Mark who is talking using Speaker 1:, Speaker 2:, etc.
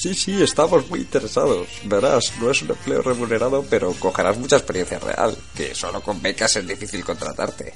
Speaker 1: Sí, sí, estamos muy interesados. Verás, no es un empleo remunerado, pero cogerás mucha experiencia real, que solo con becas es difícil contratarte.